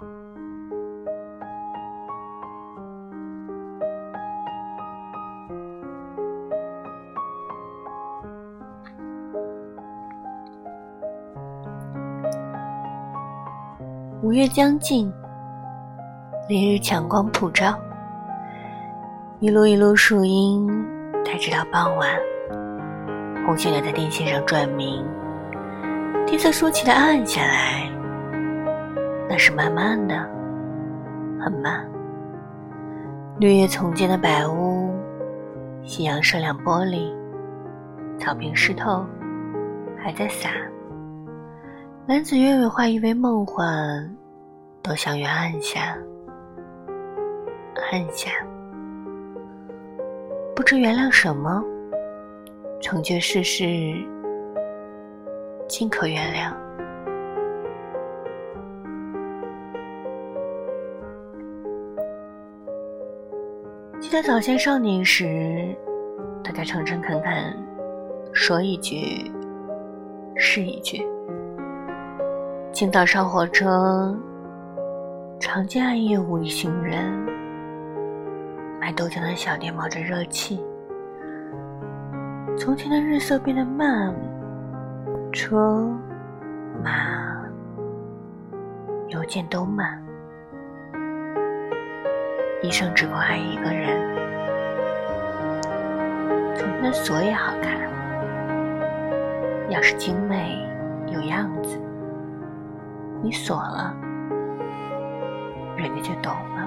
五月将近，烈日强光普照，一路一路树荫，抬直到傍晚。红线鸟在电线上转鸣，天色说起来暗下来，那是慢慢的，很慢。绿叶丛间的白屋，夕阳射亮玻璃，草坪湿透，还在洒。男子鸢尾花以为梦幻，都向于暗下，暗下，不知原谅什么，成就世事，尽可原谅。记得早先少年时，大家诚诚恳恳，说一句是一句。清早上火车，常见暗夜无一行人。卖豆浆的小店冒着热气。从前的日色变得慢，车马邮件都慢。一生只够爱一个人。房间锁也好看，要是精美有样子。你锁了，人家就懂了。